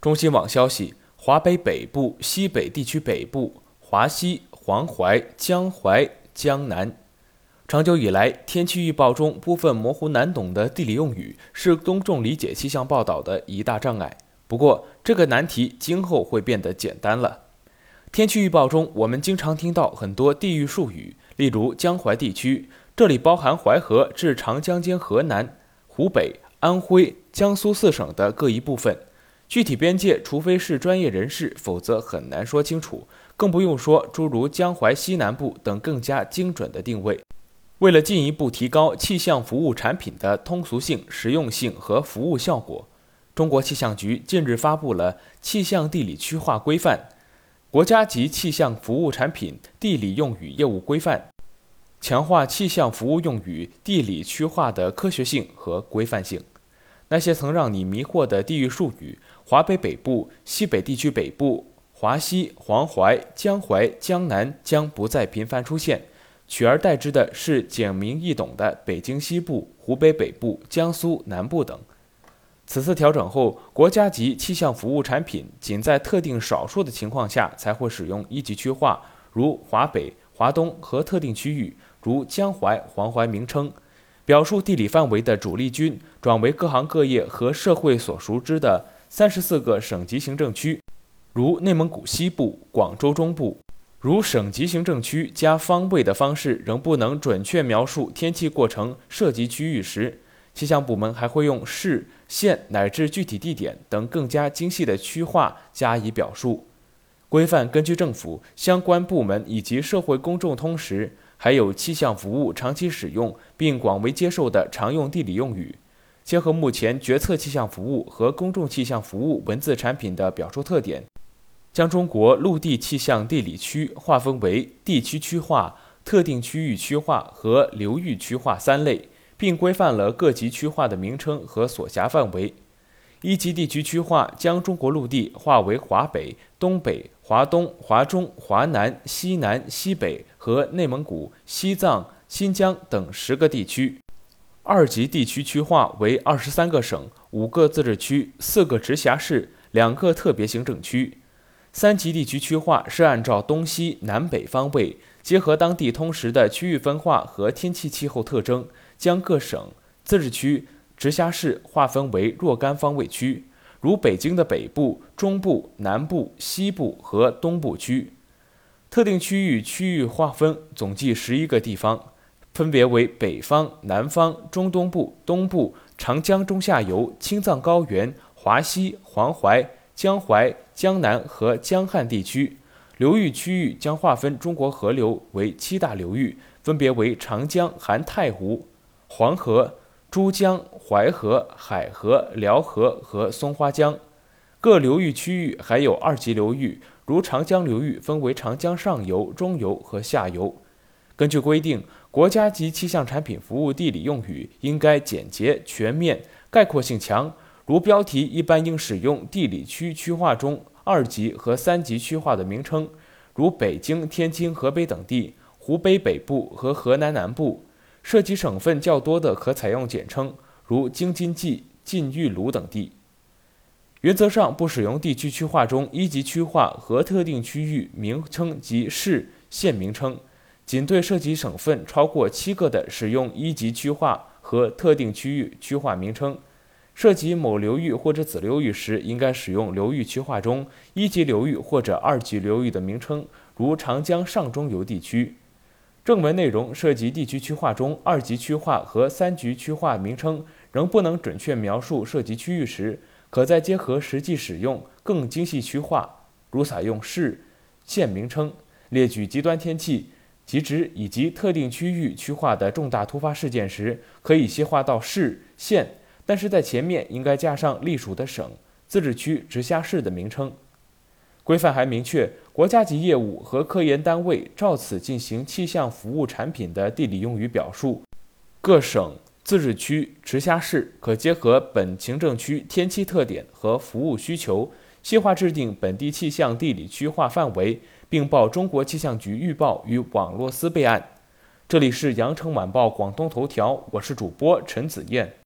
中新网消息，华北北部、西北地区北部、华西、黄淮、江淮、江南。长久以来，天气预报中部分模糊难懂的地理用语是公众理解气象报道的一大障碍。不过，这个难题今后会变得简单了。天气预报中，我们经常听到很多地域术语，例如江淮地区，这里包含淮河至长江间河南、湖北、安徽、江苏四省的各一部分。具体边界，除非是专业人士，否则很难说清楚。更不用说诸如江淮西南部等更加精准的定位。为了进一步提高气象服务产品的通俗性、实用性和服务效果，中国气象局近日发布了《气象地理区划规范》——国家级气象服务产品地理用语业务规范，强化气象服务用语地理区划的科学性和规范性。那些曾让你迷惑的地域术语，华北北部、西北地区北部、华西、黄淮、江淮、江南将不再频繁出现。取而代之的是简明易懂的北京西部、湖北北部、江苏南部等。此次调整后，国家级气象服务产品仅在特定少数的情况下才会使用一级区划，如华北、华东和特定区域，如江淮、黄淮名称。表述地理范围的主力军转为各行各业和社会所熟知的三十四个省级行政区，如内蒙古西部、广州中部。如省级行政区加方位的方式仍不能准确描述天气过程涉及区域时，气象部门还会用市、县乃至具体地点等更加精细的区划加以表述。规范根据政府相关部门以及社会公众通识，还有气象服务长期使用并广为接受的常用地理用语，结合目前决策气象服务和公众气象服务文字产品的表述特点。将中国陆地气象地理区划分为地区区划、特定区域区划和流域区划三类，并规范了各级区划的名称和所辖范围。一级地区区划将中国陆地划为华北、东北、华东、华中、华南、西南、西北和内蒙古、西藏、新疆等十个地区。二级地区区划为二十三个省、五个自治区、四个直辖市、两个特别行政区。三级地区区划是按照东西南北方位，结合当地通识的区域分化和天气气候特征，将各省、自治区、直辖市划分为若干方位区，如北京的北部、中部、南部、西部和东部区。特定区域区域划分总计十一个地方，分别为北方、南方、中东部、东部、长江中下游、青藏高原、华西、黄淮。江淮、江南和江汉地区流域区域将划分中国河流为七大流域，分别为长江含太湖、黄河、珠江、淮河、海河、辽河和松花江。各流域区域还有二级流域，如长江流域分为长江上游、中游和下游。根据规定，国家级气象产品服务地理用语应该简洁、全面、概括性强。如标题一般应使用地理区区划中二级和三级区划的名称，如北京、天津、河北等地、湖北北部和河南南部。涉及省份较多的，可采用简称，如京津冀、晋豫鲁等地。原则上不使用地区区划中一级区划和特定区域名称及市县名称，仅对涉及省份超过七个的，使用一级区划和特定区域区划名称。涉及某流域或者子流域时，应该使用流域区划中一级流域或者二级流域的名称，如长江上中游地区。正文内容涉及地区区划中二级区划和三级区划名称仍不能准确描述涉及区域时，可再结合实际使用更精细区划，如采用市、县名称，列举极端天气、极值以及特定区域区划的重大突发事件时，可以细化到市、县。但是在前面应该加上隶属的省、自治区、直辖市的名称。规范还明确，国家级业务和科研单位照此进行气象服务产品的地理用语表述。各省、自治区、直辖市可结合本行政区天气特点和服务需求，细化制定本地气象地理区划范围，并报中国气象局预报与网络司备案。这里是羊城晚报广东头条，我是主播陈子燕。